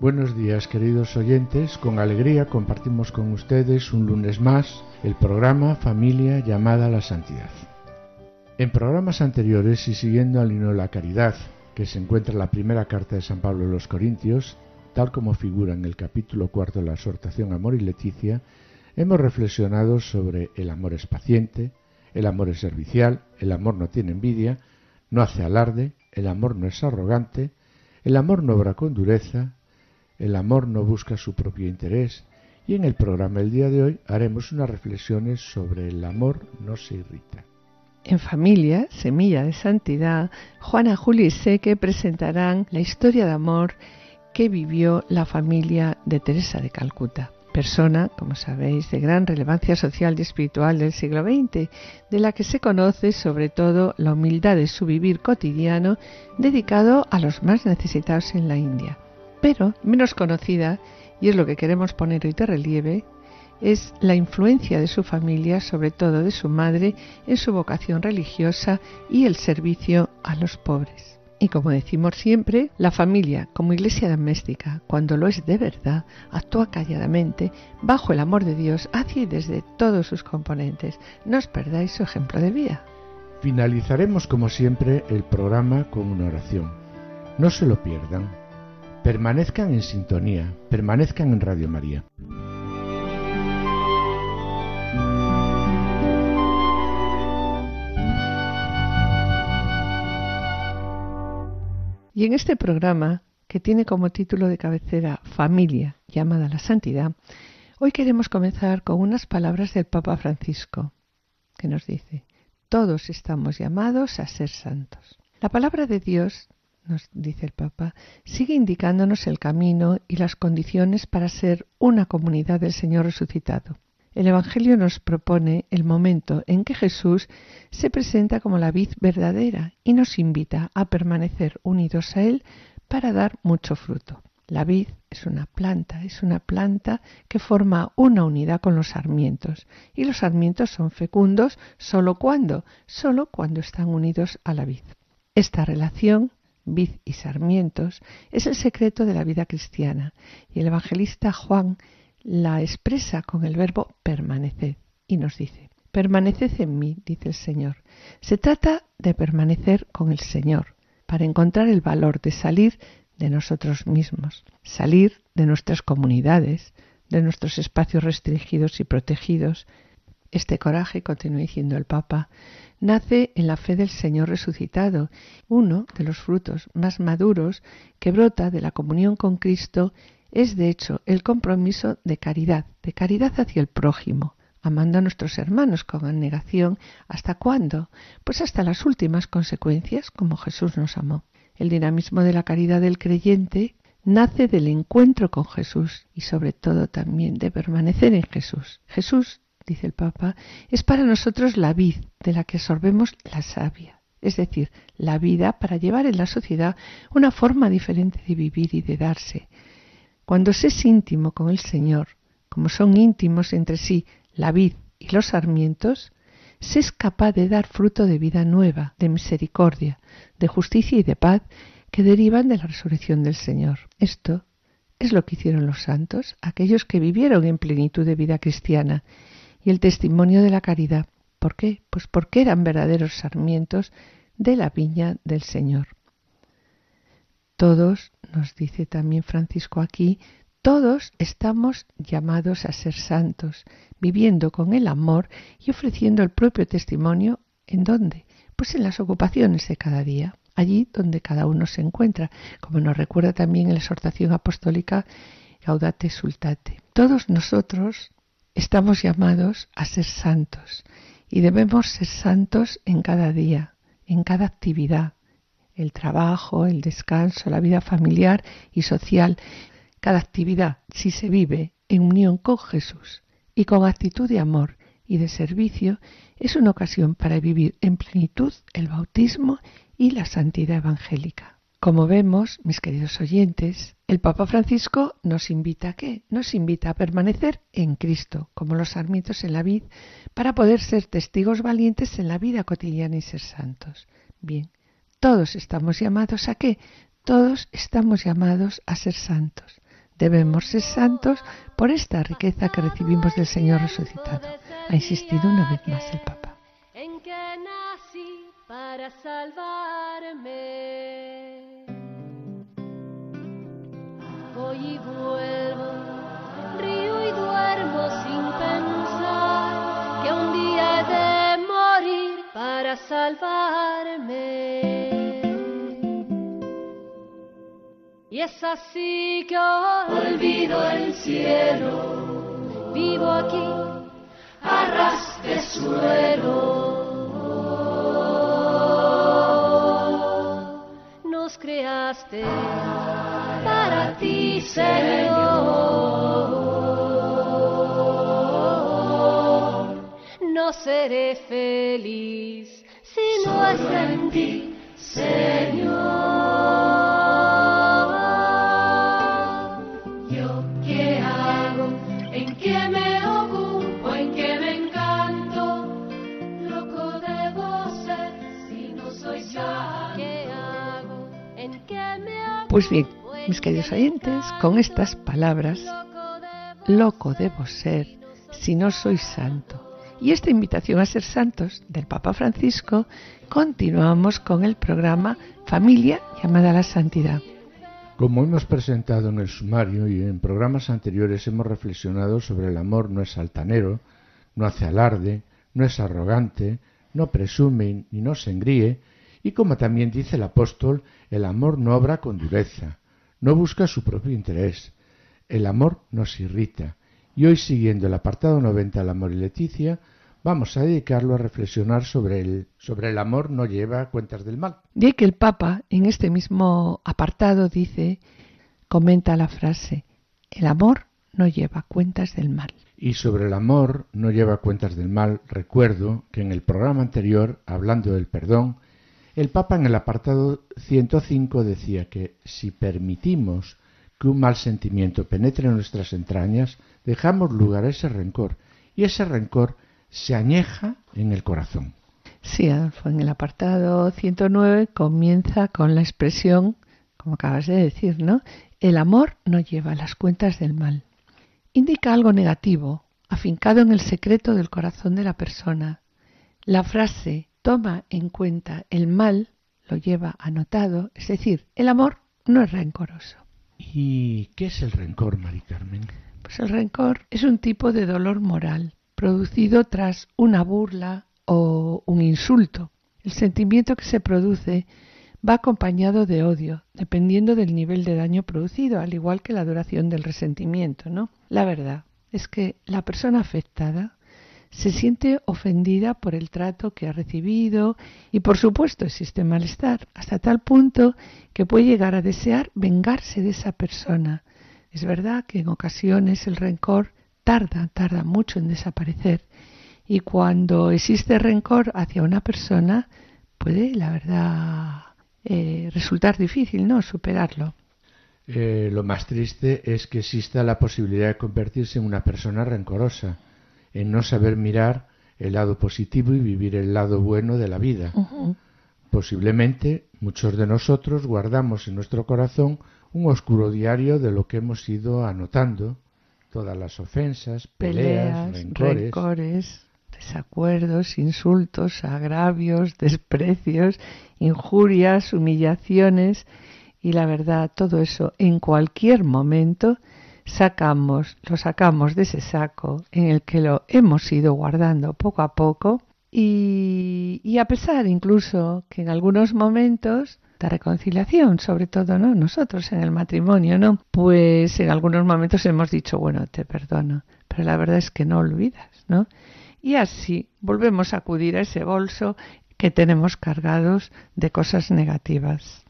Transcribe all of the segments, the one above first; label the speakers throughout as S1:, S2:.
S1: Buenos días, queridos oyentes. Con alegría compartimos con ustedes un lunes más el programa Familia llamada a la Santidad. En programas anteriores y siguiendo al himno de la caridad, que se encuentra en la primera carta de San Pablo a los Corintios, tal como figura en el capítulo cuarto de la exhortación Amor y Leticia, hemos reflexionado sobre el amor es paciente, el amor es servicial, el amor no tiene envidia, no hace alarde, el amor no es arrogante, el amor no obra con dureza, el amor no busca su propio interés, y en el programa del día de hoy haremos unas reflexiones sobre el amor no se irrita.
S2: En familia, Semilla de Santidad, Juana, Julio y Seque presentarán la historia de amor que vivió la familia de Teresa de Calcuta, persona, como sabéis, de gran relevancia social y espiritual del siglo XX, de la que se conoce sobre todo la humildad de su vivir cotidiano dedicado a los más necesitados en la India. Pero menos conocida, y es lo que queremos poner hoy de relieve, es la influencia de su familia, sobre todo de su madre, en su vocación religiosa y el servicio a los pobres. Y como decimos siempre, la familia, como iglesia doméstica, cuando lo es de verdad, actúa calladamente, bajo el amor de Dios, hacia y desde todos sus componentes. No os perdáis su ejemplo de vida.
S1: Finalizaremos como siempre el programa con una oración. No se lo pierdan. Permanezcan en sintonía, permanezcan en Radio María.
S2: Y en este programa, que tiene como título de cabecera Familia llamada la Santidad, hoy queremos comenzar con unas palabras del Papa Francisco, que nos dice, todos estamos llamados a ser santos. La palabra de Dios, nos dice el Papa, sigue indicándonos el camino y las condiciones para ser una comunidad del Señor resucitado. El Evangelio nos propone el momento en que Jesús se presenta como la vid verdadera y nos invita a permanecer unidos a Él para dar mucho fruto. La vid es una planta, es una planta que forma una unidad con los sarmientos y los sarmientos son fecundos solo cuando, solo cuando están unidos a la vid. Esta relación vid y sarmientos es el secreto de la vida cristiana y el evangelista Juan la expresa con el verbo permaneced y nos dice, permaneced en mí, dice el Señor. Se trata de permanecer con el Señor para encontrar el valor de salir de nosotros mismos, salir de nuestras comunidades, de nuestros espacios restringidos y protegidos. Este coraje, continúa diciendo el Papa, nace en la fe del Señor resucitado, uno de los frutos más maduros que brota de la comunión con Cristo es de hecho el compromiso de caridad, de caridad hacia el prójimo, amando a nuestros hermanos con abnegación. ¿Hasta cuándo? Pues hasta las últimas consecuencias, como Jesús nos amó. El dinamismo de la caridad del creyente nace del encuentro con Jesús y sobre todo también de permanecer en Jesús. Jesús, dice el Papa, es para nosotros la vid de la que absorbemos la savia, es decir, la vida para llevar en la sociedad una forma diferente de vivir y de darse, cuando se es íntimo con el Señor, como son íntimos entre sí la vid y los sarmientos, se es capaz de dar fruto de vida nueva, de misericordia, de justicia y de paz que derivan de la resurrección del Señor. Esto es lo que hicieron los santos, aquellos que vivieron en plenitud de vida cristiana, y el testimonio de la caridad. ¿Por qué? Pues porque eran verdaderos sarmientos de la viña del Señor. Todos, nos dice también Francisco aquí, todos estamos llamados a ser santos, viviendo con el amor y ofreciendo el propio testimonio. ¿En dónde? Pues en las ocupaciones de cada día, allí donde cada uno se encuentra, como nos recuerda también en la exhortación apostólica Gaudate Sultate. Todos nosotros estamos llamados a ser santos y debemos ser santos en cada día, en cada actividad, el trabajo, el descanso, la vida familiar y social, cada actividad, si se vive en unión con Jesús, y con actitud de amor y de servicio es una ocasión para vivir en plenitud el bautismo y la santidad evangélica. Como vemos, mis queridos oyentes, el Papa Francisco nos invita a qué? Nos invita a permanecer en Cristo, como los sarmientos en la vid, para poder ser testigos valientes en la vida cotidiana y ser santos. Bien, todos estamos llamados a qué? Todos estamos llamados a ser santos. Debemos ser santos por esta riqueza que recibimos del Señor resucitado. Ha insistido una vez más el Papa.
S3: En que nací para salvarme. Y vuelvo, río y duermo sin pensar que un día he de morir para salvarme. Y es así que olvido el cielo, vivo aquí a suelo. Nos creaste para ti, Señor. No seré feliz si no es en ti, Señor. Yo qué hago, en qué me ocupo, en qué me encanto. Loco debo ser si no soy ya. ¿Qué hago? ¿En qué me ocupo?
S2: Pues bien, mis queridos oyentes, con estas palabras, loco debo ser si no soy santo. Y esta invitación a ser santos del Papa Francisco, continuamos con el programa Familia llamada a la Santidad.
S1: Como hemos presentado en el sumario y en programas anteriores hemos reflexionado sobre el amor no es altanero, no hace alarde, no es arrogante, no presume ni no se engríe, y como también dice el apóstol, el amor no obra con dureza, no busca su propio interés, el amor nos irrita. Y hoy, siguiendo el apartado 90 del amor y Leticia, vamos a dedicarlo a reflexionar sobre el, sobre el amor no lleva cuentas del mal.
S2: De ahí que el Papa, en este mismo apartado, dice, comenta la frase, el amor no lleva cuentas del mal.
S1: Y sobre el amor no lleva cuentas del mal, recuerdo que en el programa anterior, hablando del perdón, el Papa en el apartado 105 decía que si permitimos que un mal sentimiento penetre en nuestras entrañas, dejamos lugar a ese rencor, y ese rencor se añeja en el corazón.
S2: Sí, en el apartado 109 comienza con la expresión, como acabas de decir, ¿no? El amor no lleva las cuentas del mal. Indica algo negativo, afincado en el secreto del corazón de la persona. La frase toma en cuenta el mal lo lleva anotado, es decir, el amor no es rencoroso.
S1: ¿Y qué es el rencor, Mari Carmen?
S2: Pues el rencor es un tipo de dolor moral producido tras una burla o un insulto. El sentimiento que se produce va acompañado de odio, dependiendo del nivel de daño producido, al igual que la duración del resentimiento, ¿no? La verdad es que la persona afectada se siente ofendida por el trato que ha recibido y por supuesto existe malestar, hasta tal punto que puede llegar a desear vengarse de esa persona. Es verdad que en ocasiones el rencor tarda, tarda mucho en desaparecer y cuando existe rencor hacia una persona puede, la verdad, eh, resultar difícil, ¿no? Superarlo.
S1: Eh, lo más triste es que exista la posibilidad de convertirse en una persona rencorosa, en no saber mirar el lado positivo y vivir el lado bueno de la vida. Posiblemente muchos de nosotros guardamos en nuestro corazón un oscuro diario de lo que hemos ido anotando, todas las ofensas, peleas,
S2: Peleas,
S1: rencores.
S2: rencores, desacuerdos, insultos, agravios, desprecios, injurias, humillaciones y la verdad, todo eso en cualquier momento sacamos, lo sacamos de ese saco en el que lo hemos ido guardando poco a poco y, a pesar incluso que en algunos momentos de reconciliación, sobre todo no nosotros en el matrimonio, ¿no? Pues en algunos momentos hemos dicho, bueno, te perdono, pero la verdad es que no olvidas, ¿no? Y así volvemos a acudir a ese bolso que tenemos cargados de cosas negativas.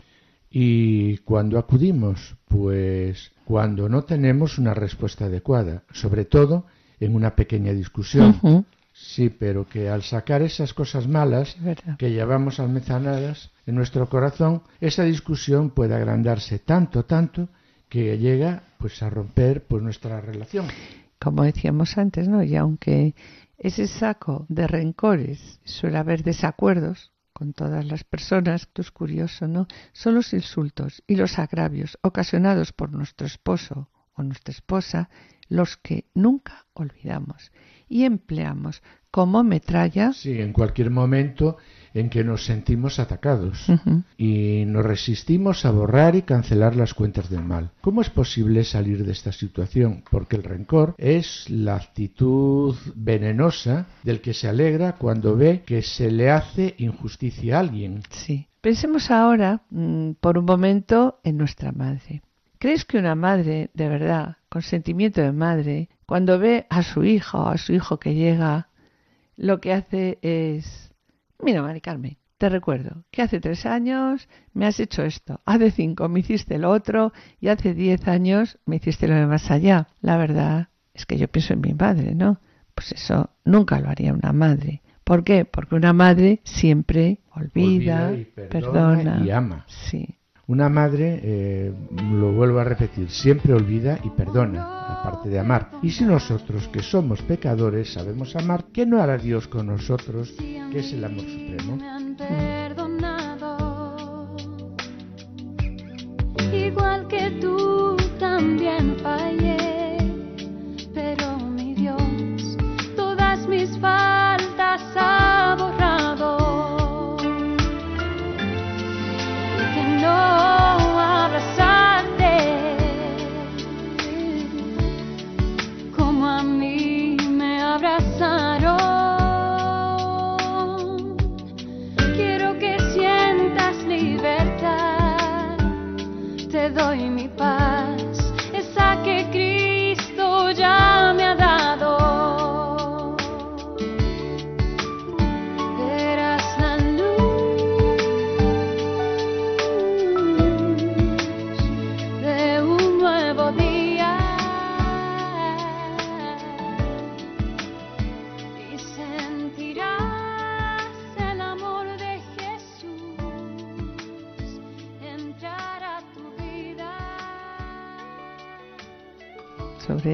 S1: Y cuando acudimos, pues cuando no tenemos una respuesta adecuada, sobre todo en una pequeña discusión. Sí, pero que al sacar esas cosas malas que llevamos almacenadas en nuestro corazón, esa discusión puede agrandarse tanto, tanto, que llega pues a romper pues nuestra relación.
S2: Como decíamos antes, ¿no? Y aunque ese saco de rencores suele haber desacuerdos con todas las personas, esto es curioso, ¿no? Son los insultos y los agravios ocasionados por nuestro esposo o nuestra esposa los que nunca olvidamos y empleamos como metralla.
S1: Sí, en cualquier momento en que nos sentimos atacados y nos resistimos a borrar y cancelar las cuentas del mal. ¿Cómo es posible salir de esta situación? Porque el rencor es la actitud venenosa del que se alegra cuando ve que se le hace injusticia a alguien.
S2: Sí. Pensemos ahora, mm, por un momento, en nuestra madre. ¿Crees que una madre, de verdad, con sentimiento de madre, cuando ve a su hija o a su hijo que llega, lo que hace es, mira, Mari Carmen, te recuerdo que hace tres años me has hecho esto, hace cinco me hiciste lo otro y hace diez años me hiciste lo de más allá. La verdad es que yo pienso en mi madre, ¿no? Pues eso nunca lo haría una madre. ¿Por qué? Porque una madre siempre olvida,
S1: Olvida y perdona
S2: perdona.
S1: y ama.
S2: Sí,
S1: Una madre, eh, lo vuelvo a repetir, siempre olvida y perdona, aparte de amar. Y si nosotros, que somos pecadores, sabemos amar, ¿qué no hará Dios con nosotros, que es el amor supremo?
S3: Igual que tú también fallé,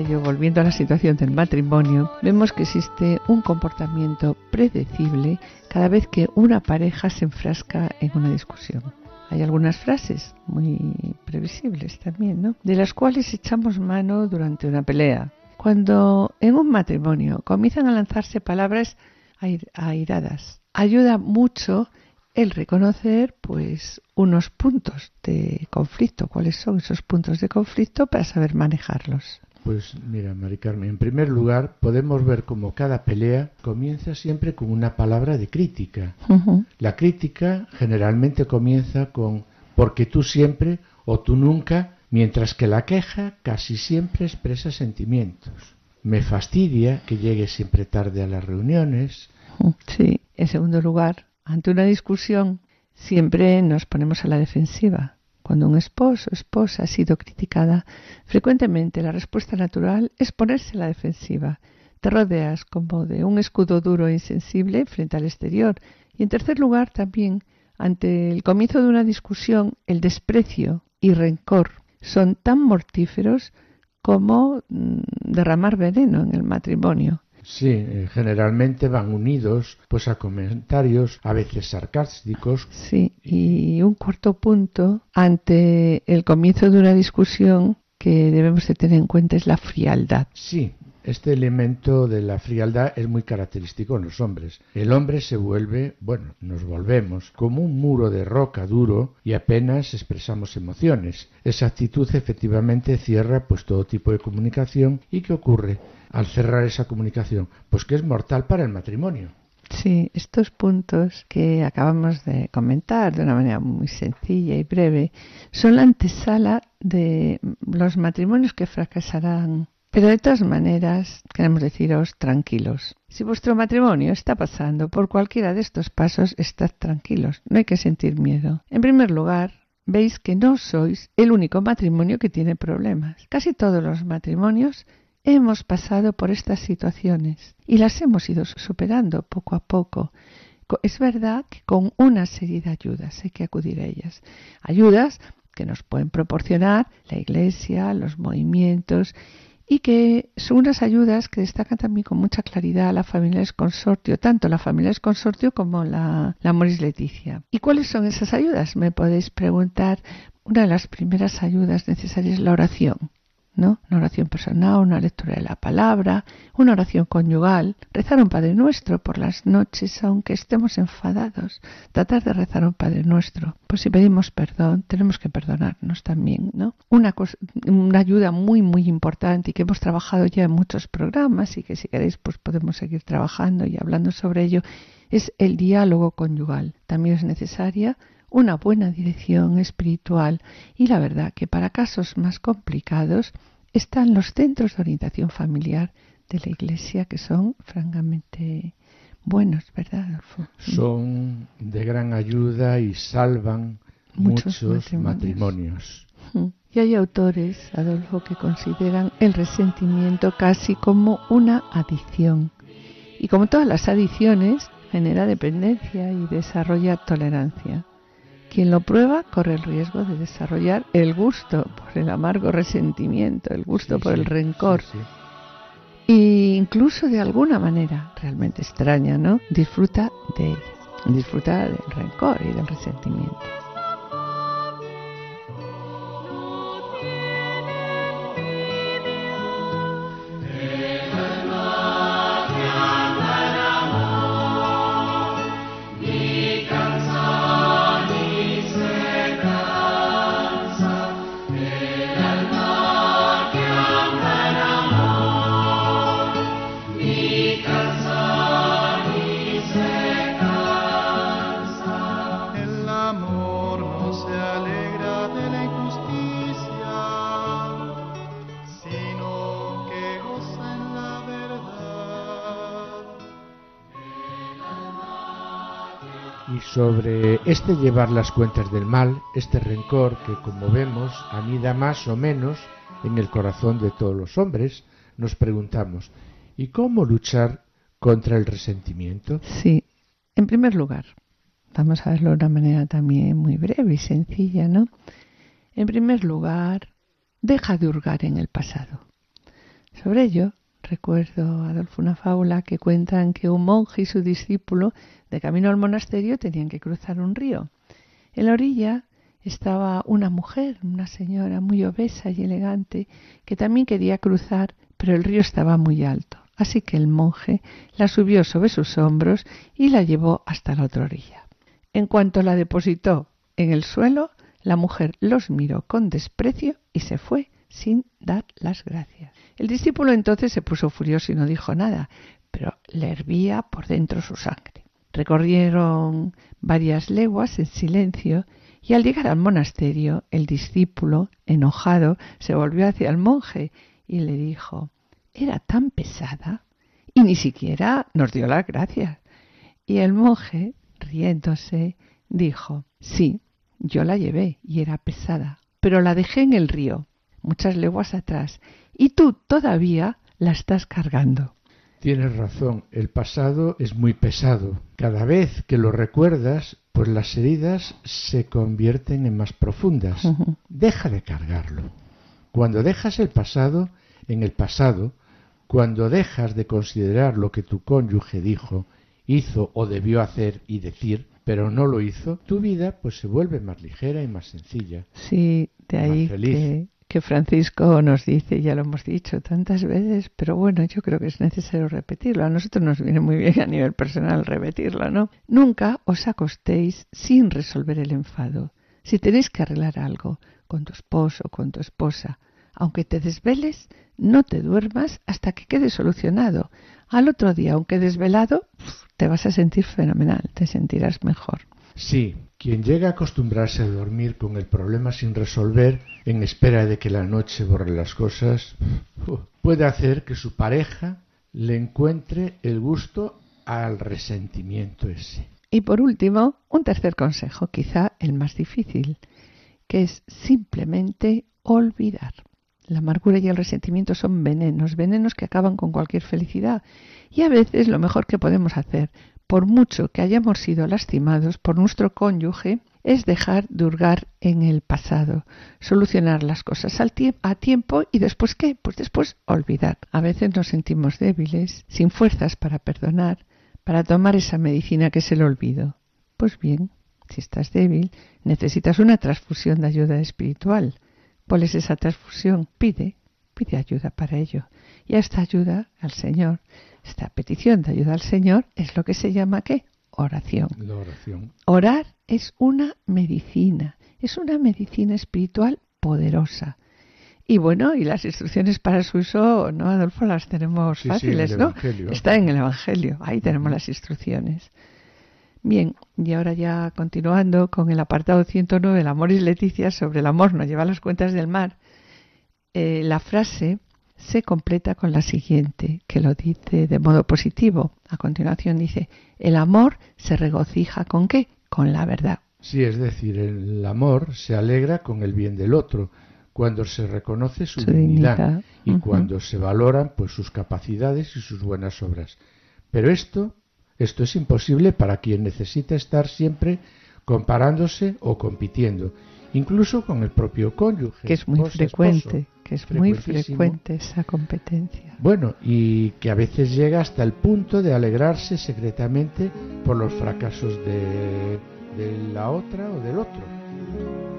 S2: ello, volviendo a la situación del matrimonio, vemos que existe un comportamiento predecible cada vez que una pareja se enfrasca en una discusión. Hay algunas frases muy previsibles también, ¿no? De las cuales echamos mano durante una pelea. Cuando en un matrimonio comienzan a lanzarse palabras air- airadas, ayuda mucho el reconocer pues unos puntos de conflicto, cuáles son esos puntos de conflicto para saber manejarlos.
S1: Pues mira, Mari Carmen, en primer lugar podemos ver como cada pelea comienza siempre con una palabra de crítica. La crítica generalmente comienza con porque tú siempre o tú nunca, mientras que la queja casi siempre expresa sentimientos. Me fastidia que llegues siempre tarde a las reuniones.
S2: Sí, en segundo lugar, ante una discusión siempre nos ponemos a la defensiva. Cuando un esposo o esposa ha sido criticada, frecuentemente la respuesta natural es ponerse a la defensiva. Te rodeas como de un escudo duro e insensible frente al exterior. Y en tercer lugar, también, ante el comienzo de una discusión, el desprecio y rencor son tan mortíferos como mm, derramar veneno en el matrimonio.
S1: Sí, eh, generalmente van unidos pues a comentarios a veces sarcásticos.
S2: Sí, y un cuarto punto ante el comienzo de una discusión que debemos de tener en cuenta es la frialdad.
S1: Sí, este elemento de la frialdad es muy característico en los hombres. El hombre se vuelve, bueno, nos volvemos como un muro de roca duro y apenas expresamos emociones. Esa actitud efectivamente cierra pues todo tipo de comunicación y ¿qué ocurre al cerrar esa comunicación? Pues que es mortal para el matrimonio.
S2: Sí, estos puntos que acabamos de comentar de una manera muy sencilla y breve son la antesala de los matrimonios que fracasarán. Pero de todas maneras, queremos deciros tranquilos. Si vuestro matrimonio está pasando por cualquiera de estos pasos, estad tranquilos, no hay que sentir miedo. En primer lugar, veis que no sois el único matrimonio que tiene problemas. Casi todos los matrimonios hemos pasado por estas situaciones y las hemos ido superando poco a poco. Es verdad que con una serie de ayudas hay que acudir a ellas. Ayudas que nos pueden proporcionar la Iglesia, los movimientos y que son unas ayudas que destacan también con mucha claridad a la familia del consortio, tanto la familia del consortio como la, la Moris Leticia. ¿Y cuáles son esas ayudas? Me podéis preguntar. Una de las primeras ayudas necesarias es la oración. Una oración personal, una lectura de la palabra, una oración conyugal, rezar un Padre Nuestro por las noches, aunque estemos enfadados, tratar de rezar un Padre Nuestro. Pues si pedimos perdón, tenemos que perdonarnos también, ¿no? Una, una ayuda muy, muy importante y que hemos trabajado ya en muchos programas y que si queréis, pues podemos seguir trabajando y hablando sobre ello, es el diálogo conyugal. También es necesaria una buena dirección espiritual y la verdad que para casos más complicados están los centros de orientación familiar de la Iglesia que son francamente buenos, ¿verdad, Adolfo?
S1: Son de gran ayuda y salvan muchos, matrimonios.
S2: Y hay autores, Adolfo, que consideran el resentimiento casi como una adicción. Y como todas las adicciones, genera dependencia y desarrolla tolerancia. Quien lo prueba corre el riesgo de desarrollar el gusto por el amargo resentimiento, el gusto por el rencor. e incluso de alguna manera realmente extraña, ¿no? Disfruta de ella, disfruta del rencor y del resentimiento.
S1: Sobre este llevar las cuentas del mal, este rencor que como vemos anida más o menos en el corazón de todos los hombres, nos preguntamos, ¿y cómo luchar contra el resentimiento?
S2: Sí, en primer lugar, vamos a verlo de una manera también muy breve y sencilla, ¿no? En primer lugar, deja de hurgar en el pasado. Sobre ello, recuerdo, Adolfo, una fábula que cuentan que un monje y su discípulo de camino al monasterio tenían que cruzar un río. En la orilla estaba una mujer, una señora muy obesa y elegante, que también quería cruzar, pero el río estaba muy alto. Así que el monje la subió sobre sus hombros y la llevó hasta la otra orilla. En cuanto la depositó en el suelo, la mujer los miró con desprecio y se fue sin dar las gracias. El discípulo entonces se puso furioso y no dijo nada, pero le hervía por dentro su sangre. Recorrieron varias leguas en silencio y al llegar al monasterio el discípulo, enojado, se volvió hacia el monje y le dijo Era tan pesada y ni siquiera nos dio las gracias. Y el monje, riéndose, dijo Sí, yo la llevé y era pesada, pero la dejé en el río, muchas leguas atrás, y tú todavía la estás cargando.
S1: Tienes razón, el pasado es muy pesado. Cada vez que lo recuerdas, pues las heridas se convierten en más profundas. Deja de cargarlo. Cuando dejas el pasado en el pasado, cuando dejas de considerar lo que tu cónyuge dijo, hizo o debió hacer y decir, pero no lo hizo, tu vida pues se vuelve más ligera y más sencilla.
S2: Sí, de ahí que que Francisco nos dice, ya lo hemos dicho tantas veces, pero bueno, yo creo que es necesario repetirlo. A nosotros nos viene muy bien a nivel personal repetirlo, ¿no? Nunca os acostéis sin resolver el enfado. Si tenéis que arreglar algo con tu esposo o con tu esposa, aunque te desveles, no te duermas hasta que quede solucionado. Al otro día, aunque desvelado, te vas a sentir fenomenal, te sentirás mejor.
S1: Sí, quien llega a acostumbrarse a dormir con el problema sin resolver, en espera de que la noche borre las cosas, puede hacer que su pareja le encuentre el gusto al resentimiento ese.
S2: Y por último, un tercer consejo, quizá el más difícil, que es simplemente olvidar. La amargura y el resentimiento son venenos, venenos que acaban con cualquier felicidad. Y a veces lo mejor que podemos hacer, por mucho que hayamos sido lastimados por nuestro cónyuge, es dejar de hurgar en el pasado, solucionar las cosas a tiempo y después qué? Pues después olvidar. A veces nos sentimos débiles, sin fuerzas para perdonar, para tomar esa medicina que es el olvido. Pues bien, si estás débil, necesitas una transfusión de ayuda espiritual. ¿Cuál es esa transfusión? Pide, pide ayuda para ello. Y esta ayuda al Señor, esta petición de ayuda al Señor es lo que se llama ¿qué? Oración.
S1: La oración.
S2: Orar es una medicina, es una medicina espiritual poderosa. Y bueno, y las instrucciones para su uso, ¿no, Adolfo? Las tenemos fáciles, ¿no? Está en el Evangelio, ahí tenemos las instrucciones. Bien, y ahora ya continuando con el apartado 109, el amor y Leticia, sobre el amor nos lleva las cuentas del mar, eh, la frase se completa con la siguiente, que lo dice de modo positivo. A continuación dice, el amor se regocija con qué? Con la verdad.
S1: Sí, es decir, el amor se alegra con el bien del otro, cuando se reconoce su, dignidad, y cuando se valoran pues sus capacidades y sus buenas obras. Pero esto, esto es imposible para quien necesita estar siempre comparándose o compitiendo, incluso con el propio cónyuge.
S2: Que es muy frecuente que es muy frecuente esa competencia.
S1: Bueno, y que a veces llega hasta el punto de alegrarse secretamente por los fracasos de, de la otra o del otro.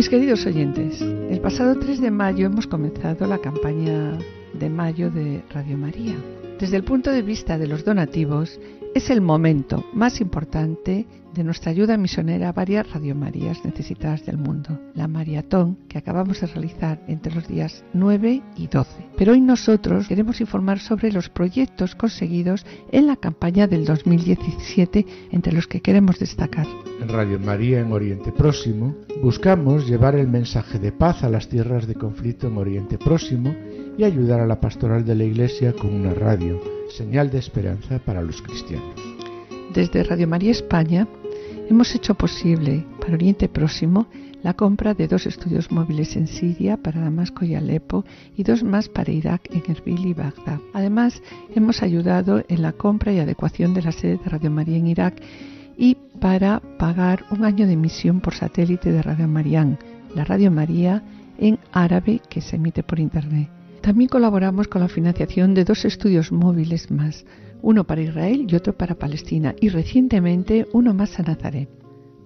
S2: Mis queridos oyentes, el pasado 3 de mayo hemos comenzado la campaña de mayo de Radio María desde el punto de vista de los donativos, es el momento más importante de nuestra ayuda misionera a varias radiomarías necesitadas del mundo, la maratón que acabamos de realizar entre los días 9 y 12. Pero hoy nosotros queremos informar sobre los proyectos conseguidos en la campaña del 2017, entre los que queremos destacar.
S1: Radio María en Oriente Próximo buscamos llevar el mensaje de paz a las tierras de conflicto en Oriente Próximo y ayudar a la pastoral de la Iglesia con una radio, señal de esperanza para los cristianos.
S2: Desde Radio María España hemos hecho posible para Oriente Próximo la compra de dos estudios móviles en Siria para Damasco y Alepo y dos más para Irak en Erbil y Bagdad. Además, hemos ayudado en la compra y adecuación de la sede de Radio María en Irak y para pagar un año de emisión por satélite de Radio María, la Radio María en árabe que se emite por Internet. También colaboramos con la financiación de dos estudios móviles más, uno para Israel y otro para Palestina, y recientemente uno más a Nazaret.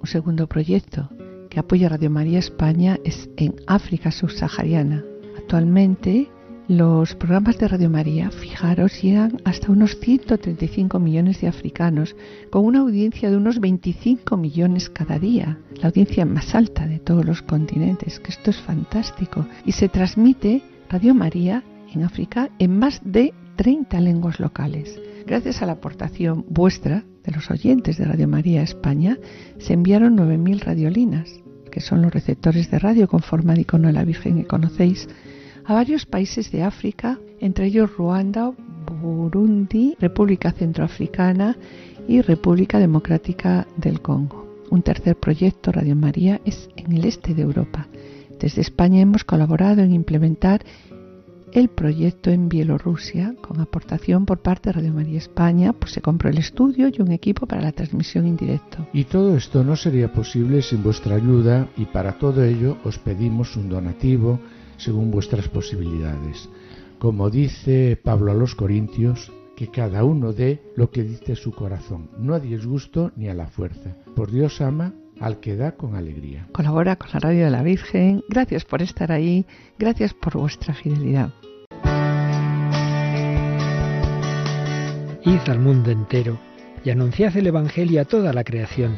S2: Un segundo proyecto que apoya Radio María España es en África subsahariana. Actualmente los programas de Radio María, fijaros, llegan hasta unos 135 millones de africanos, con una audiencia de unos 25 millones cada día, la audiencia más alta de todos los continentes, que esto es fantástico, y se transmite Radio María en África en más de 30 lenguas locales. Gracias a la aportación vuestra, de los oyentes de Radio María España, se enviaron 9.000 radiolinas, que son los receptores de radio con forma de icono de la Virgen que conocéis, a varios países de África, entre ellos Ruanda, Burundi, República Centroafricana y República Democrática del Congo. Un tercer proyecto, Radio María, es en el este de Europa. Desde España hemos colaborado en implementar el proyecto en Bielorrusia con aportación por parte de Radio María España, pues se compró el estudio y un equipo para la transmisión en directo.
S1: Y todo esto no sería posible sin vuestra ayuda y para todo ello os pedimos un donativo según vuestras posibilidades. Como dice Pablo a los Corintios, que cada uno dé lo que dice su corazón, no a disgusto ni a la fuerza. Por Dios ama al que da con alegría.
S2: Colabora con la Radio de la Virgen. Gracias por estar ahí. Gracias por vuestra fidelidad.
S4: Id al mundo entero y anunciad el Evangelio a toda la creación,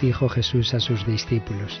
S4: dijo Jesús a sus discípulos.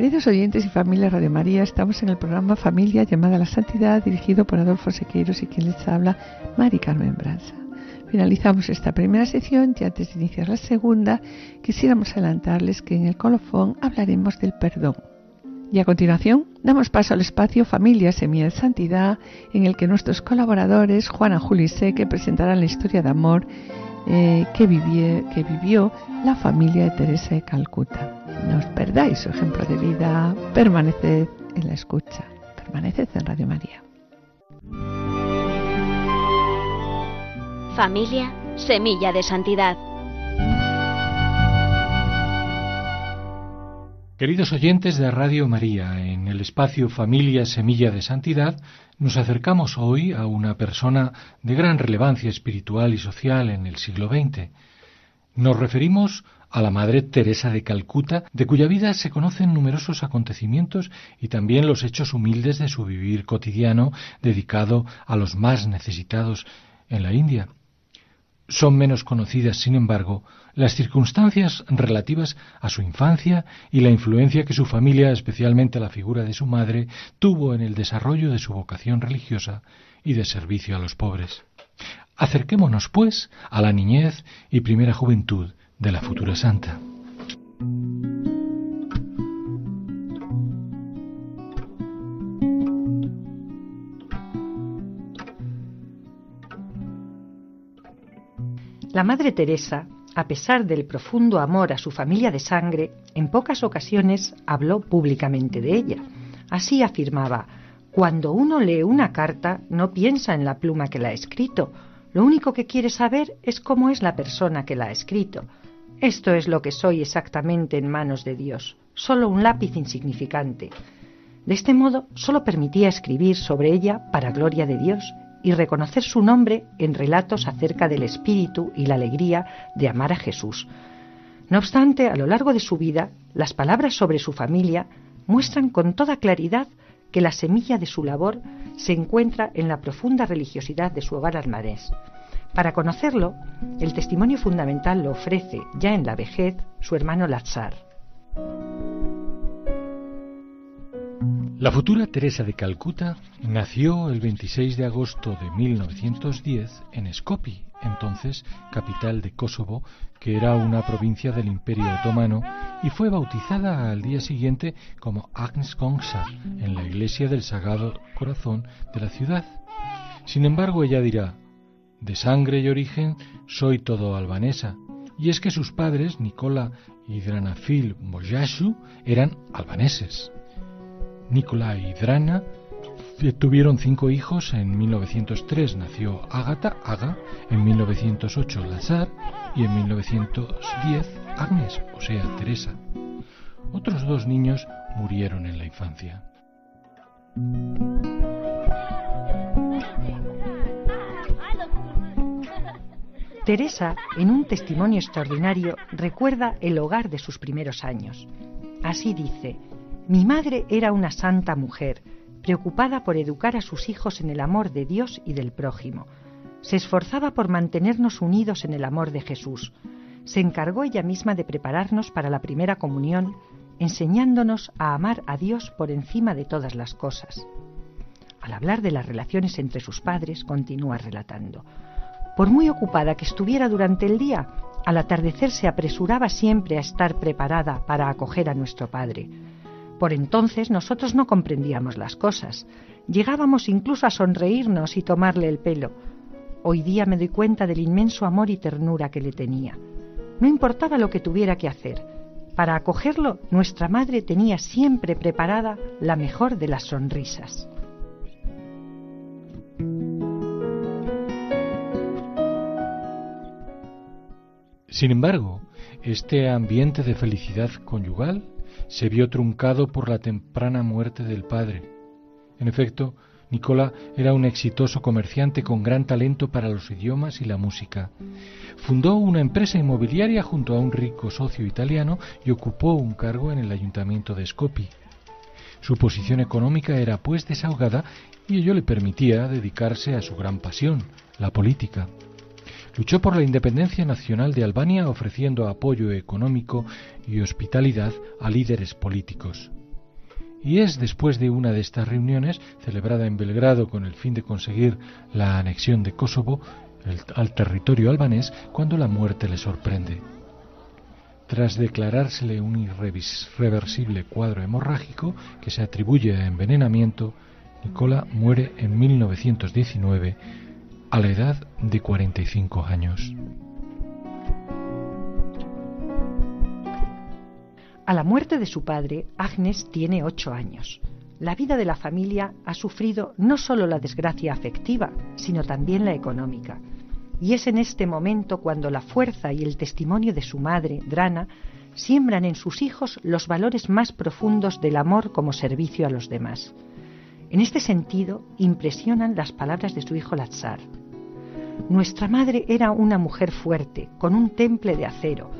S2: Queridos oyentes y familia Radio María, estamos en el programa Familia llamada a la Santidad, dirigido por Adolfo Sequeiros y quien les habla, Mari Carmen Branza. Finalizamos esta primera sección y antes de iniciar la segunda, quisiéramos adelantarles que en el colofón hablaremos del perdón. Y a continuación, damos paso al espacio Familia Semilla de Santidad, en el que nuestros colaboradores, Juana Juli Seque, presentarán la historia de amor eh, que, que vivió la familia de Teresa de Calcuta. No os perdáis su ejemplo de vida, permaneced en la escucha, permaneced en Radio María.
S5: Familia, semilla de santidad.
S6: Queridos oyentes de Radio María, en el espacio Familia Semilla de Santidad nos acercamos hoy a una persona de gran relevancia espiritual y social en el siglo XX. Nos referimos a la Madre Teresa de Calcuta, de cuya vida se conocen numerosos acontecimientos y también los hechos humildes de su vivir cotidiano dedicado a los más necesitados en la India. Son menos conocidas, sin embargo, las circunstancias relativas a su infancia y la influencia que su familia, especialmente la figura de su madre, tuvo en el desarrollo de su vocación religiosa y de servicio a los pobres. Acerquémonos, pues, a la niñez y primera juventud de la futura santa.
S7: La Madre Teresa, a pesar del profundo amor a su familia de sangre, en pocas ocasiones habló públicamente de ella. Así afirmaba, cuando uno lee una carta no piensa en la pluma que la ha escrito, lo único que quiere saber es cómo es la persona que la ha escrito. Esto es lo que soy exactamente en manos de Dios, solo un lápiz insignificante. De este modo, solo permitía escribir sobre ella para gloria de Dios y reconocer su nombre en relatos acerca del espíritu y la alegría de amar a Jesús. No obstante, a lo largo de su vida, las palabras sobre su familia muestran con toda claridad que la semilla de su labor se encuentra en la profunda religiosidad de su hogar almarés. Para conocerlo, el testimonio fundamental lo ofrece, ya en la vejez, su hermano Lazar.
S6: La futura Teresa de Calcuta nació el 26 de agosto de 1910 en Skopje, entonces capital de Kosovo, que era una provincia del Imperio Otomano, y fue bautizada al día siguiente como Agnes Kongsa en la iglesia del Sagrado Corazón de la ciudad. Sin embargo, ella dirá, de sangre y origen soy todo albanesa, y es que sus padres, Nicola y Dranafil Mojashu, eran albaneses. Nicola y Drana tuvieron cinco hijos. En 1903 nació Ágata, Aga, en 1908 Lazar y en 1910 Agnes, o sea, Teresa. Otros dos niños murieron en la infancia.
S7: Teresa, en un testimonio extraordinario, recuerda el hogar de sus primeros años. Así dice, mi madre era una santa mujer, preocupada por educar a sus hijos en el amor de Dios y del prójimo. Se esforzaba por mantenernos unidos en el amor de Jesús. Se encargó ella misma de prepararnos para la primera comunión, enseñándonos a amar a Dios por encima de todas las cosas. Al hablar de las relaciones entre sus padres, continúa relatando. Por muy ocupada que estuviera durante el día, al atardecer se apresuraba siempre a estar preparada para acoger a nuestro Padre. Por entonces nosotros no comprendíamos las cosas. Llegábamos incluso a sonreírnos y tomarle el pelo. Hoy día me doy cuenta del inmenso amor y ternura que le tenía. No importaba lo que tuviera que hacer. Para acogerlo, nuestra madre tenía siempre preparada la mejor de las sonrisas.
S6: Sin embargo, este ambiente de felicidad conyugal se vio truncado por la temprana muerte del padre. En efecto, Nicola era un exitoso comerciante con gran talento para los idiomas y la música. Fundó una empresa inmobiliaria junto a un rico socio italiano y ocupó un cargo en el ayuntamiento de Skopje. Su posición económica era pues desahogada y ello le permitía dedicarse a su gran pasión, la política. Luchó por la independencia nacional de Albania ofreciendo apoyo económico y hospitalidad a líderes políticos. Y es después de una de estas reuniones, celebrada en Belgrado con el fin de conseguir la anexión de Kosovo al territorio albanés, cuando la muerte le sorprende. Tras declarársele un irreversible cuadro hemorrágico que se atribuye a envenenamiento, Nicola muere en 1919 a la edad de 45 años.
S7: A la muerte de su padre, Agnes tiene ocho años. La vida de la familia ha sufrido no solo la desgracia afectiva, sino también la económica. Y es en este momento cuando la fuerza y el testimonio de su madre, Drana, siembran en sus hijos los valores más profundos del amor como servicio a los demás. En este sentido, impresionan las palabras de su hijo Lazar. Nuestra madre era una mujer fuerte, con un temple de acero,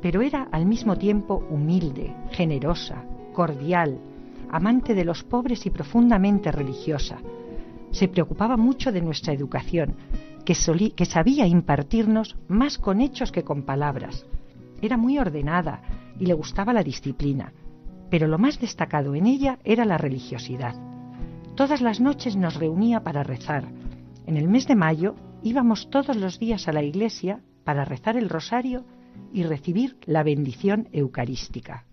S7: pero era al mismo tiempo humilde, generosa, cordial, amante de los pobres y profundamente religiosa. Se preocupaba mucho de nuestra educación que, sabía impartirnos más con hechos que con palabras. Era muy ordenada y le gustaba la disciplina, pero lo más destacado en ella era la religiosidad. Todas las noches nos reunía para rezar. En el mes de mayo íbamos todos los días a la iglesia para rezar el rosario y recibir la bendición eucarística.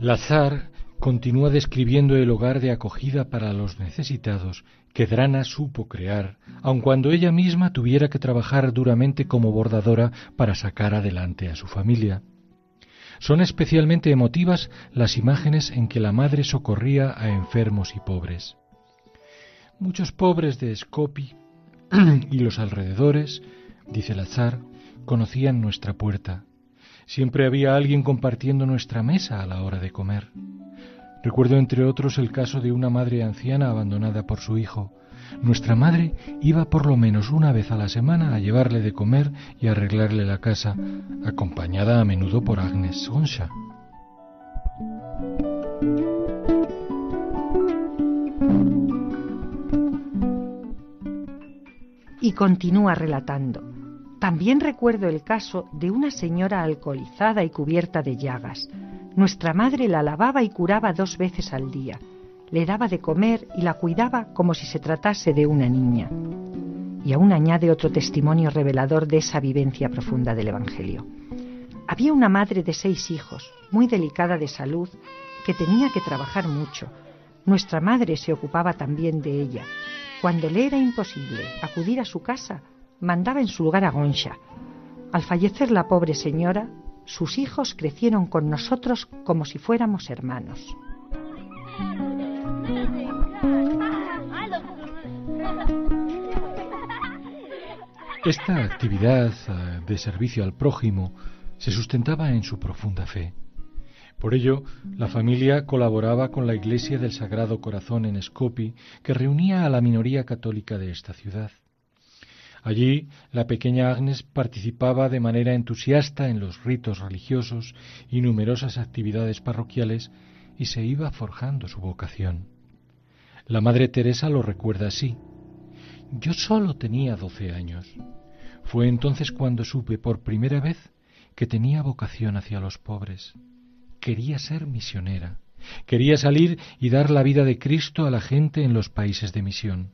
S6: Lazar continúa describiendo el hogar de acogida para los necesitados que Drana supo crear, aun cuando ella misma tuviera que trabajar duramente como bordadora para sacar adelante a su familia. Son especialmente emotivas las imágenes en que la madre socorría a enfermos y pobres. Muchos pobres de Skopje y los alrededores, dice Lazar, conocían nuestra puerta. Siempre había alguien compartiendo nuestra mesa a la hora de comer. Recuerdo entre otros el caso de una madre anciana abandonada por su hijo. Nuestra madre iba por lo menos una vez a la semana a llevarle de comer y arreglarle la casa, acompañada a menudo por Agnes Gonsha.
S7: Y continúa relatando. También recuerdo el caso de una señora alcoholizada y cubierta de llagas. Nuestra madre la lavaba y curaba dos veces al día. Le daba de comer y la cuidaba como si se tratase de una niña. Y aún añade otro testimonio revelador de esa vivencia profunda del Evangelio. Había una madre de seis hijos, muy delicada de salud, que tenía que trabajar mucho. Nuestra madre se ocupaba también de ella. Cuando le era imposible acudir a su casa, mandaba en su lugar a Gonsha. Al fallecer la pobre señora, sus hijos crecieron con nosotros como si fuéramos hermanos.
S6: Esta actividad eh, de servicio al prójimo se sustentaba en su profunda fe. Por ello, la familia colaboraba con la Iglesia del Sagrado Corazón en Skopje, que reunía a la minoría católica de esta ciudad. Allí la pequeña Agnes participaba de manera entusiasta en los ritos religiosos y numerosas actividades parroquiales y se iba forjando su vocación. La Madre Teresa lo recuerda así. Yo solo tenía doce años. Fue entonces cuando supe por primera vez que tenía vocación hacia los pobres. Quería ser misionera. Quería salir y dar la vida de Cristo a la gente en los países de misión.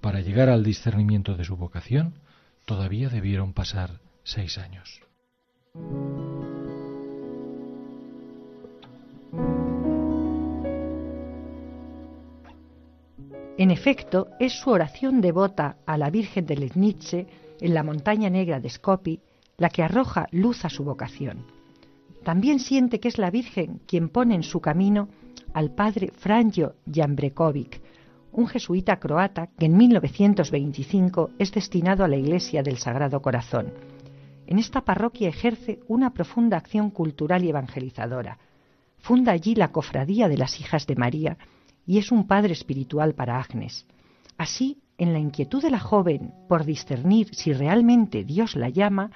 S6: Para llegar al discernimiento de su vocación, todavía debieron pasar seis años.
S7: En efecto, es su oración devota a la Virgen de Letnice en la montaña negra de Skopje la que arroja luz a su vocación. También siente que es la Virgen quien pone en su camino al padre Franjo Jambrekovic, un jesuita croata que en 1925 es destinado a la Iglesia del Sagrado Corazón. En esta parroquia ejerce una profunda acción cultural y evangelizadora. Funda allí la Cofradía de las Hijas de María y es un padre espiritual para Agnes. Así, en la inquietud de la joven por discernir si realmente Dios la llama,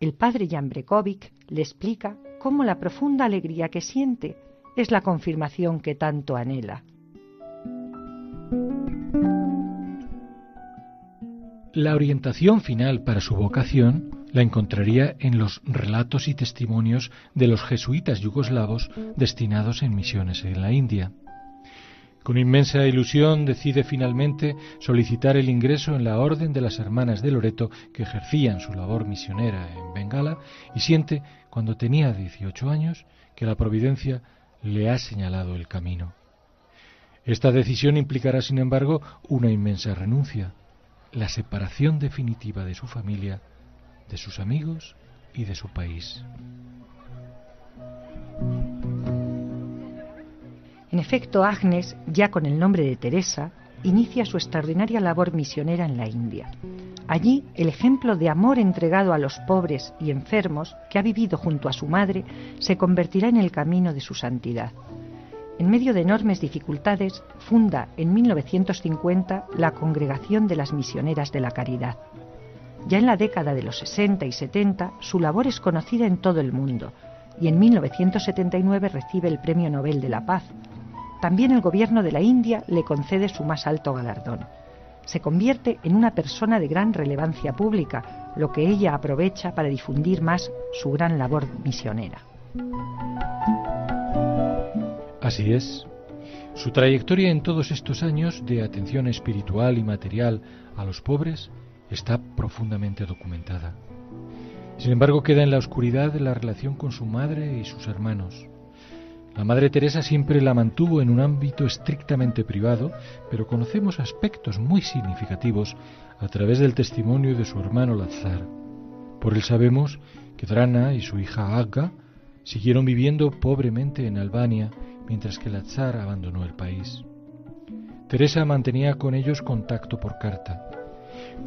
S7: el padre Jan Brekovic le explica cómo la profunda alegría que siente es la confirmación que tanto anhela.
S6: La orientación final para su vocación la encontraría en los relatos y testimonios de los jesuitas yugoslavos destinados en misiones en la India. Con inmensa ilusión decide finalmente solicitar el ingreso en la Orden de las Hermanas de Loreto que ejercían su labor misionera en Bengala y siente, cuando tenía 18 años, que la Providencia le ha señalado el camino. Esta decisión implicará, sin embargo, una inmensa renuncia, la separación definitiva de su familia, de sus amigos y de su país.
S7: En efecto, Agnes, ya con el nombre de Teresa, inicia su extraordinaria labor misionera en la India. Allí, el ejemplo de amor entregado a los pobres y enfermos que ha vivido junto a su madre se convertirá en el camino de su santidad. En medio de enormes dificultades, funda en 1950 la Congregación de las Misioneras de la Caridad. Ya en la década de los 60 y 70, su labor es conocida en todo el mundo y en 1979 recibe el Premio Nobel de la Paz también el gobierno de la India le concede su más alto galardón. Se convierte en una persona de gran relevancia pública, lo que ella aprovecha para difundir más su gran labor misionera.
S6: Así es. Su trayectoria en todos estos años de atención espiritual y material a los pobres está profundamente documentada. Sin embargo, queda en la oscuridad la relación con su madre y sus hermanos. La Madre Teresa siempre la mantuvo en un ámbito estrictamente privado, pero conocemos aspectos muy significativos a través del testimonio de su hermano Lazar. Por él sabemos que Drana y su hija Agga siguieron viviendo pobremente en Albania mientras que Lazar abandonó el país. Teresa mantenía con ellos contacto por carta.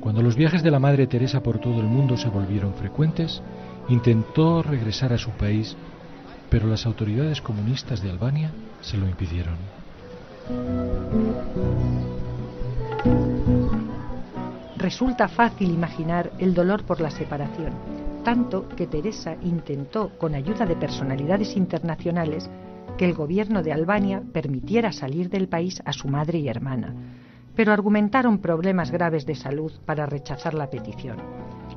S6: Cuando los viajes de la Madre Teresa por todo el mundo se volvieron frecuentes, intentó regresar a su país pero las autoridades comunistas de Albania se lo impidieron.
S7: Resulta fácil imaginar el dolor por la separación, tanto que Teresa intentó, con ayuda de personalidades internacionales, que el gobierno de Albania permitiera salir del país a su madre y hermana, pero argumentaron problemas graves de salud para rechazar la petición.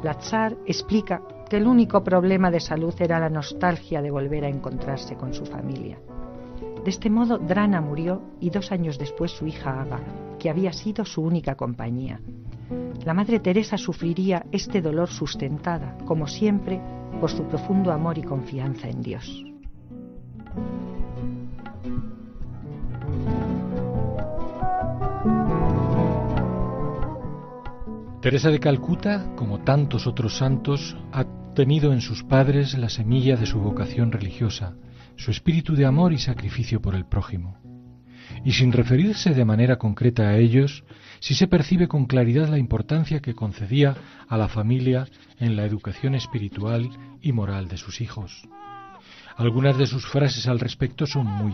S7: Lazar explica que el único problema de salud era la nostalgia de volver a encontrarse con su familia. De este modo, Drana murió y dos años después su hija Ava, que había sido su única compañía. La Madre Teresa sufriría este dolor sustentada, como siempre, por su profundo amor y confianza en Dios.
S6: Teresa de Calcuta, como tantos otros santos, ha en sus padres la semilla de su vocación religiosa, su espíritu de amor y sacrificio por el prójimo. Y sin referirse de manera concreta a ellos, sí se percibe con claridad la importancia que concedía a la familia en la educación espiritual y moral de sus hijos. Algunas de sus frases al respecto son muy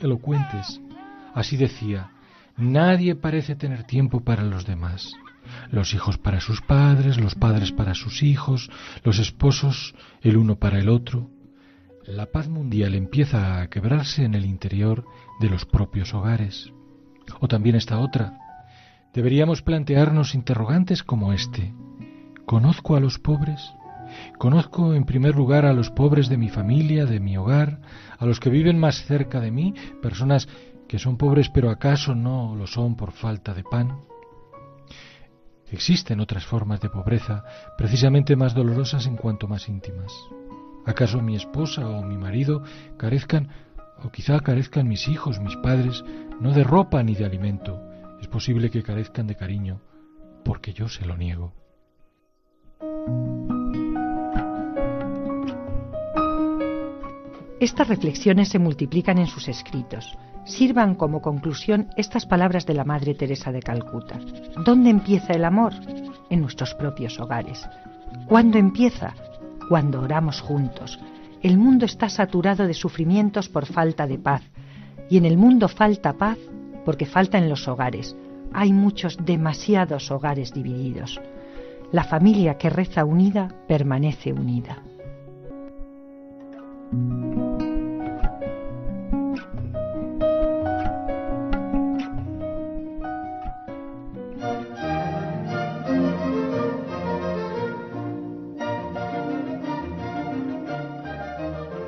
S6: elocuentes. Así decía, nadie parece tener tiempo para los demás los hijos para sus padres, los padres para sus hijos, los esposos el uno para el otro. La paz mundial empieza a quebrarse en el interior de los propios hogares. O también esta otra. Deberíamos plantearnos interrogantes como este. ¿Conozco a los pobres? Conozco en primer lugar a los pobres de mi familia, de mi hogar, a los que viven más cerca de mí, personas que son pobres pero acaso no lo son por falta de pan. Existen otras formas de pobreza, precisamente más dolorosas en cuanto más íntimas. ¿Acaso mi esposa o mi marido carezcan, o quizá carezcan mis hijos, mis padres, no de ropa ni de alimento? Es posible que carezcan de cariño, porque yo se lo niego.
S7: Estas reflexiones se multiplican en sus escritos sirvan como conclusión estas palabras de la Madre Teresa de Calcuta. ¿Dónde empieza el amor? En nuestros propios hogares. ¿Cuándo empieza? Cuando oramos juntos. El mundo está saturado de sufrimientos por falta de paz. Y en el mundo falta paz porque falta en los hogares. Hay muchos, demasiados hogares divididos. La familia que reza unida permanece unida.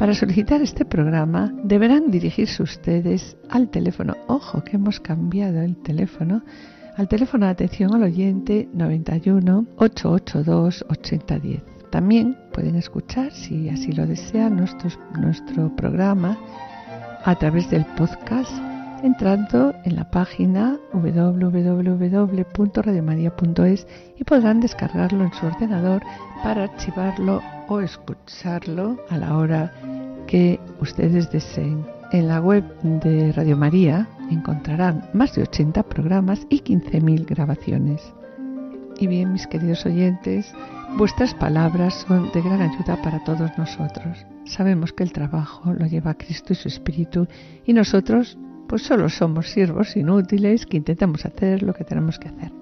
S2: Para solicitar este programa deberán dirigirse ustedes al teléfono, ojo que hemos cambiado el teléfono, al teléfono de atención al oyente 91 882 8010. También pueden escuchar, si así lo desean, nuestro programa a través del podcast entrando en la página www.radiomaria.es y podrán descargarlo en su ordenador para archivarlo o escucharlo a la hora que ustedes deseen. En la web de Radio María encontrarán más de 80 programas y 15.000 grabaciones. Y bien, mis queridos oyentes, vuestras palabras son de gran ayuda para todos nosotros. Sabemos que el trabajo lo lleva Cristo y su Espíritu y nosotros pues solo somos siervos inútiles que intentamos hacer lo que tenemos que hacer.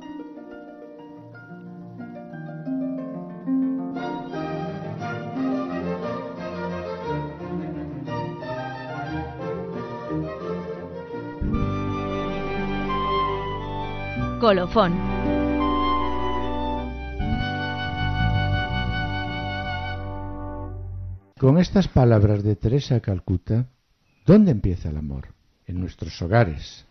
S5: Colofón.
S1: Con estas palabras de Teresa Calcuta, ¿dónde empieza el amor? En nuestros hogares.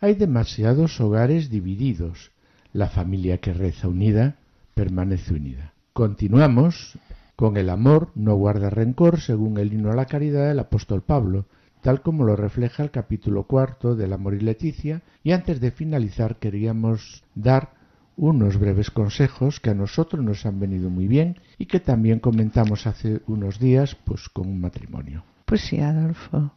S1: Hay demasiados hogares divididos. La familia que reza unida permanece unida. Continuamos con el amor no guarda rencor, según el himno a la caridad del apóstol Pablo, tal como lo refleja el capítulo cuarto del Amor y Leticia, y antes de finalizar queríamos dar unos breves consejos que a nosotros nos han venido muy bien y que también comentamos hace unos días pues con un matrimonio.
S2: Pues sí, Adolfo.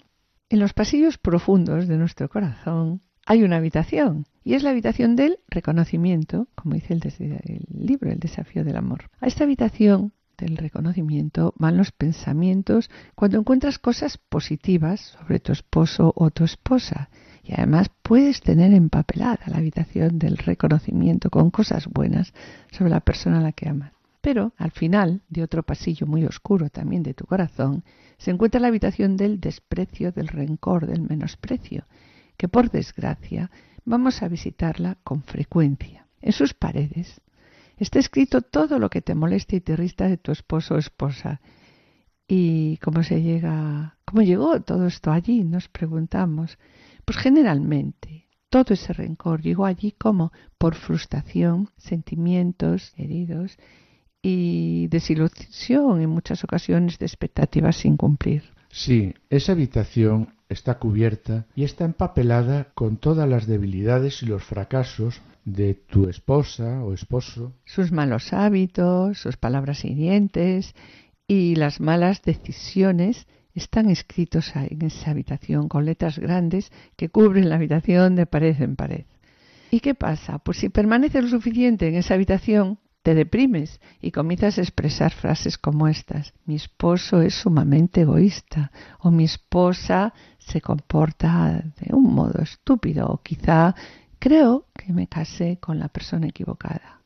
S2: En los pasillos profundos de nuestro corazón hay una habitación y es la habitación del reconocimiento, como dice el, el libro El desafío del amor. A esta habitación del reconocimiento van los pensamientos cuando encuentras cosas positivas sobre tu esposo o tu esposa. Y además puedes tener empapelada la habitación del reconocimiento con cosas buenas sobre la persona a la que amas. Pero al final de otro pasillo muy oscuro también de tu corazón se encuentra la habitación del desprecio, del rencor, del menosprecio, que por desgracia vamos a visitarla con frecuencia. En sus paredes Está escrito todo lo que te molesta y te irrita de tu esposo o esposa. ¿Y cómo se llega, cómo llegó todo esto allí? Nos preguntamos. Pues generalmente todo ese rencor llegó allí como por frustración, sentimientos heridos y desilusión en muchas ocasiones de expectativas sin cumplir.
S1: Sí, esa habitación está cubierta y está empapelada con todas las debilidades y los fracasos de tu esposa o esposo.
S2: Sus malos hábitos, sus palabras hirientes y las malas decisiones están escritos en esa habitación con letras grandes que cubren la habitación de pared en pared. ¿Y qué pasa? Pues si permaneces lo suficiente en esa habitación, te deprimes y comienzas a expresar frases como estas. Mi esposo es sumamente egoísta o mi esposa se comporta de un modo estúpido o quizá creo que me casé con la persona equivocada.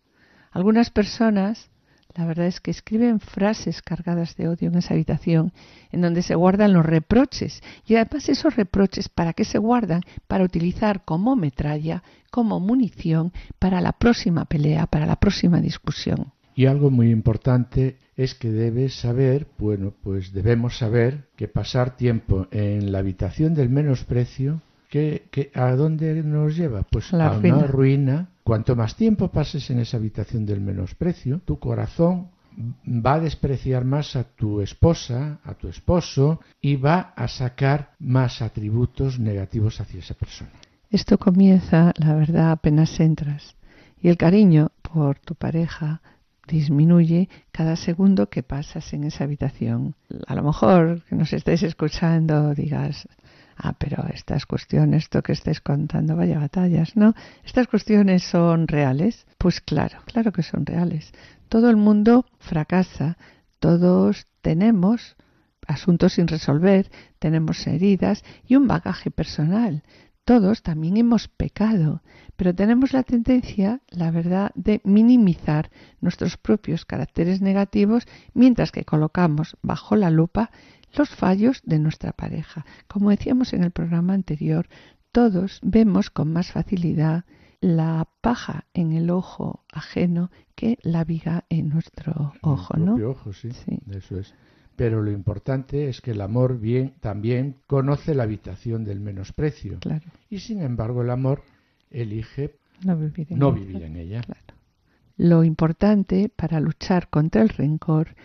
S2: Algunas personas, la verdad es que escriben frases cargadas de odio en esa habitación en donde se guardan los reproches y además esos reproches para qué se guardan para utilizar como metralla, como munición para la próxima pelea, para la próxima discusión.
S1: Y algo muy importante es que debes saber, bueno, pues debemos saber que pasar tiempo en la habitación del menosprecio, que, que ¿a dónde nos lleva? Pues
S2: La
S1: a
S2: ruina.
S1: una ruina. Cuanto más tiempo pases en esa habitación del menosprecio, tu corazón va a despreciar más a tu esposa, a tu esposo, y va a sacar más atributos negativos hacia esa persona.
S2: Esto comienza, la verdad, apenas entras. Y el cariño por tu pareja disminuye cada segundo que pasas en esa habitación. A lo mejor que nos estés escuchando digas, ah, pero estas cuestiones, esto que estés contando, vaya batallas, ¿no? Estas cuestiones son reales. Pues claro, claro que son reales. Todo el mundo fracasa, todos tenemos asuntos sin resolver, tenemos heridas y un bagaje personal. Todos también hemos pecado, pero tenemos la tendencia, la verdad, de minimizar nuestros propios caracteres negativos mientras que colocamos bajo la lupa los fallos de nuestra pareja. Como decíamos en el programa anterior, todos vemos con más facilidad la paja en el ojo ajeno que la viga en nuestro ojo,
S1: en el
S2: ¿no?
S1: ojo, sí,
S2: Sí.
S1: eso es. Pero lo importante es que el amor bien también conoce la habitación del menosprecio
S2: Claro,
S1: y sin embargo el amor elige
S2: no vivir en
S1: no
S2: ella.
S1: vivir en ella.
S2: Claro. Lo importante para luchar contra el rencor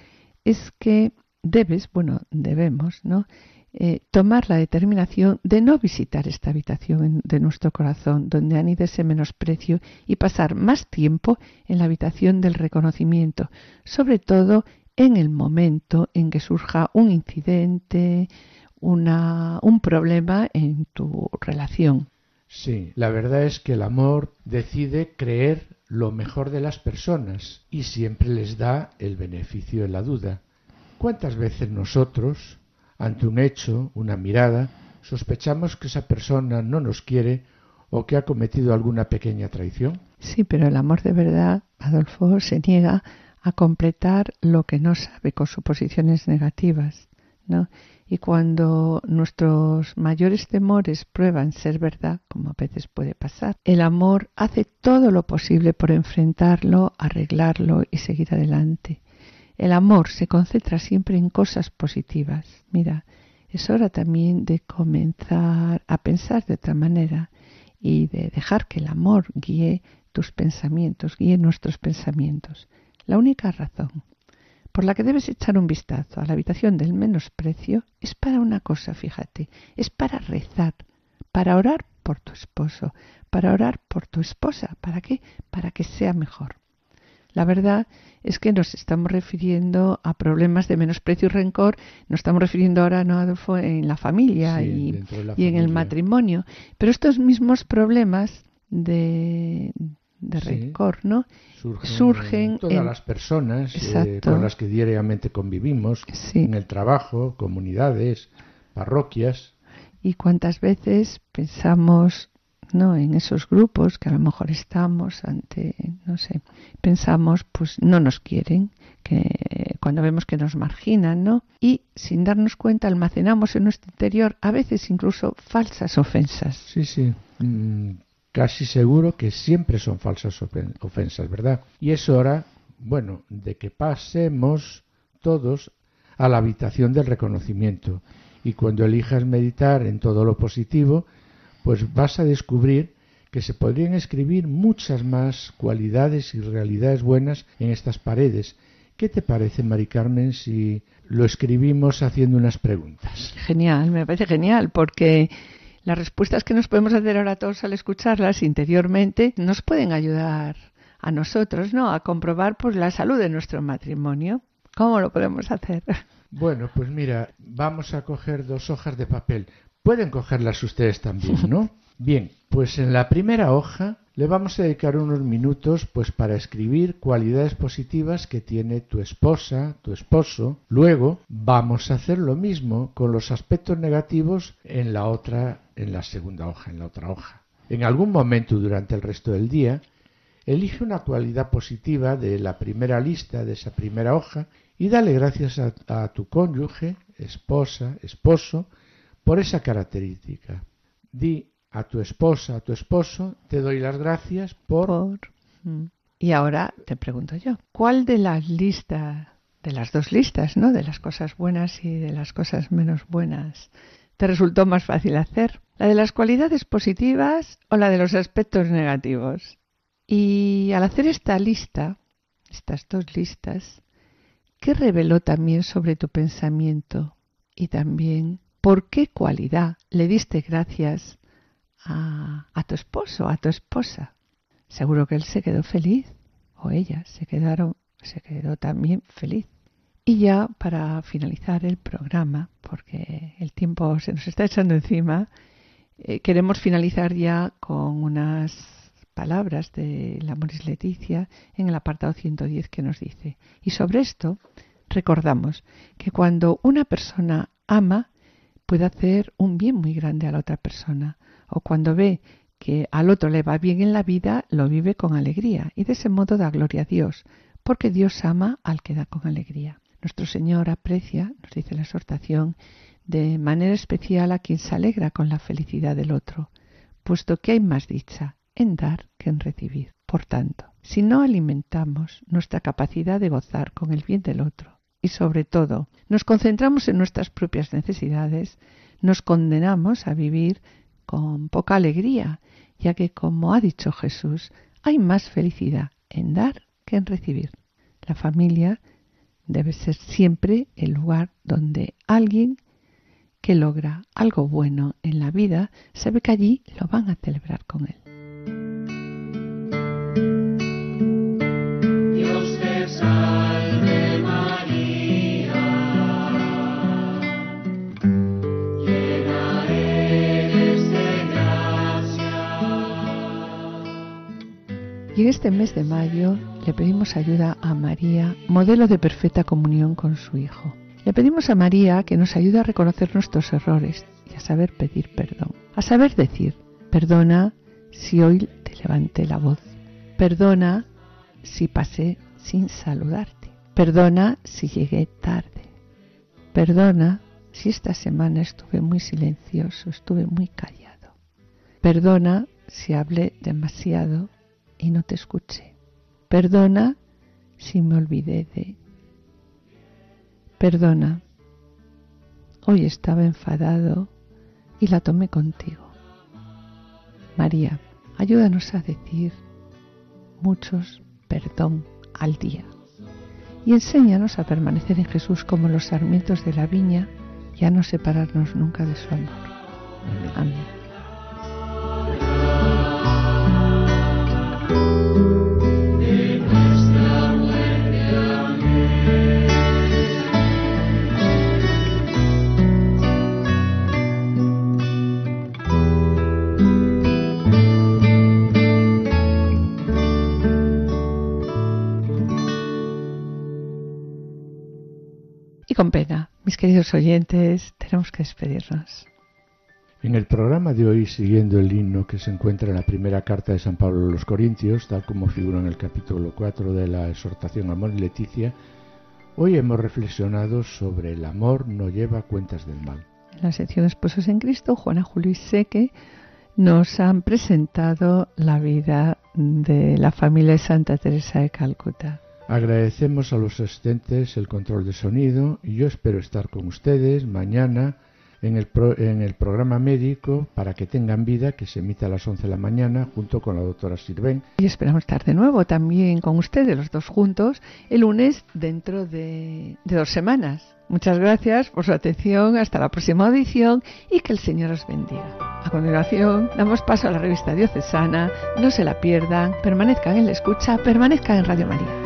S2: es que debes, bueno, debemos, ¿no? Eh, tomar la determinación de no visitar esta habitación de nuestro corazón, donde anida ese menosprecio, y pasar más tiempo en la habitación del reconocimiento, sobre todo en el momento en que surja un incidente, una, un problema en tu relación.
S1: Sí, la verdad es que el amor decide creer lo mejor de las personas y siempre les da el beneficio de la duda. ¿Cuántas veces nosotros, ante un hecho, una mirada, sospechamos que esa persona no nos quiere o que ha cometido alguna pequeña traición?
S2: Sí, pero el amor de verdad, Adolfo, se niega a completar lo que no sabe con suposiciones negativas, ¿no? Y cuando nuestros mayores temores prueban ser verdad, como a veces puede pasar, el amor hace todo lo posible por enfrentarlo, arreglarlo y seguir adelante. El amor se concentra siempre en cosas positivas. Mira, es hora también de comenzar a pensar de otra manera y de dejar que el amor guíe tus pensamientos, guíe nuestros pensamientos. La única razón por la que debes echar un vistazo a la habitación del menosprecio es para una cosa, fíjate, es para rezar, para orar por tu esposo, para orar por tu esposa. ¿Para qué? Para que sea mejor. La verdad es que nos estamos refiriendo a problemas de menosprecio y rencor, nos estamos refiriendo ahora, ¿no, Adolfo?, en la familia
S1: Sí,
S2: y,
S1: la
S2: y en el
S1: familia.
S2: matrimonio. Pero estos mismos problemas de, de
S1: Sí.
S2: rencor, ¿no?
S1: Surgen,
S2: Surgen
S1: en todas
S2: en-
S1: las personas eh, con las que diariamente convivimos,
S2: Sí.
S1: en el trabajo, comunidades, parroquias.
S2: Y cuántas veces pensamos, ¿no? En esos grupos que a lo mejor estamos ante, no sé, pensamos, pues no nos quieren, que cuando vemos que nos marginan, ¿no? Y sin darnos cuenta almacenamos en nuestro interior a veces incluso falsas ofensas.
S1: Sí, sí. Mm, casi seguro que siempre son falsas ofen- ofensas, ¿verdad? Y es hora, bueno, de que pasemos todos a la habitación del reconocimiento. Y cuando elijas meditar en todo lo positivo, pues vas a descubrir que se podrían escribir muchas más cualidades y realidades buenas en estas paredes. ¿Qué te parece, Mari Carmen, si lo escribimos haciendo unas preguntas?
S2: Genial, me parece genial, porque las respuestas que nos podemos hacer ahora todos al escucharlas interiormente nos pueden ayudar a nosotros, ¿no? A comprobar pues la salud de nuestro matrimonio. ¿Cómo lo podemos hacer?
S1: Bueno, pues mira, vamos a coger dos hojas de papel. Pueden cogerlas ustedes también, ¿no? Bien, pues en la primera hoja le vamos a dedicar unos minutos pues para escribir cualidades positivas que tiene tu esposa, tu esposo. Luego vamos a hacer lo mismo con los aspectos negativos en la otra, en la segunda hoja, en la otra hoja. En algún momento durante el resto del día, elige una cualidad positiva de la primera lista, de esa primera hoja, y dale gracias a, a tu cónyuge, esposa, esposo, por esa característica. Di a tu esposa, a tu esposo, te doy las gracias por...
S2: Mm. Y ahora te pregunto yo, ¿cuál de las listas, de las dos listas, ¿no? De las cosas buenas y de las cosas menos buenas, te resultó más fácil hacer? ¿La de las cualidades positivas o la de los aspectos negativos? Y al hacer esta lista, estas dos listas, ¿qué reveló también sobre tu pensamiento? Y también, ¿por qué cualidad le diste gracias a, tu esposo, a tu esposa? Seguro que él se quedó feliz, o ella se quedaron, se quedó también feliz. Y ya para finalizar el programa, porque el tiempo se nos está echando encima, eh, queremos finalizar ya con unas palabras de la Moris Leticia en el apartado 110 que nos dice. Y sobre esto recordamos que cuando una persona ama, puede hacer un bien muy grande a la otra persona. O cuando ve que al otro le va bien en la vida, lo vive con alegría y de ese modo da gloria a Dios, porque Dios ama al que da con alegría. Nuestro Señor aprecia, nos dice la exhortación, de manera especial a quien se alegra con la felicidad del otro, puesto que hay más dicha en dar que en recibir. Por tanto, si no alimentamos nuestra capacidad de gozar con el bien del otro y sobre todo nos concentramos en nuestras propias necesidades, nos condenamos a vivir con poca alegría, ya que, como ha dicho Jesús, hay más felicidad en dar que en recibir. La familia debe ser siempre el lugar donde alguien que logra algo bueno en la vida sabe que allí lo van a celebrar con él. Y en este mes de mayo le pedimos ayuda a María, modelo de perfecta comunión con su Hijo. Le pedimos a María que nos ayude a reconocer nuestros errores y a saber pedir perdón. A saber decir, perdona si hoy te levanté la voz. Perdona si pasé sin saludarte. Perdona si llegué tarde. Perdona si esta semana estuve muy silencioso, estuve muy callado. Perdona si hablé demasiado y no te escuché. Perdona si me olvidé de Perdona, hoy estaba enfadado y la tomé contigo. María, ayúdanos a decir muchos perdón al día y enséñanos a permanecer en Jesús como los sarmientos de la viña y a no separarnos nunca de su amor. Amén. Queridos oyentes, tenemos que despedirnos.
S1: En el programa de hoy, siguiendo el himno que se encuentra en la primera carta de San Pablo a los Corintios, tal como figura en el capítulo 4 de la exhortación Amor y Leticia, hoy hemos reflexionado sobre el amor no lleva cuentas del mal.
S2: En la sección Esposos en Cristo, Juana, Julio y Seque nos han presentado la vida de la familia de Santa Teresa de Calcuta.
S1: Agradecemos a los asistentes el control de sonido y yo espero estar con ustedes mañana en el, pro- en el programa médico para que tengan vida que se emite a las 11 de la mañana junto con la doctora Sirven.
S2: Y esperamos estar de nuevo también con ustedes, los dos juntos, el lunes dentro de, de dos semanas. Muchas gracias por su atención, hasta la próxima audición y que el Señor os bendiga. A continuación, damos paso a la revista diocesana, no se la pierdan, permanezcan en la escucha, permanezcan en Radio María.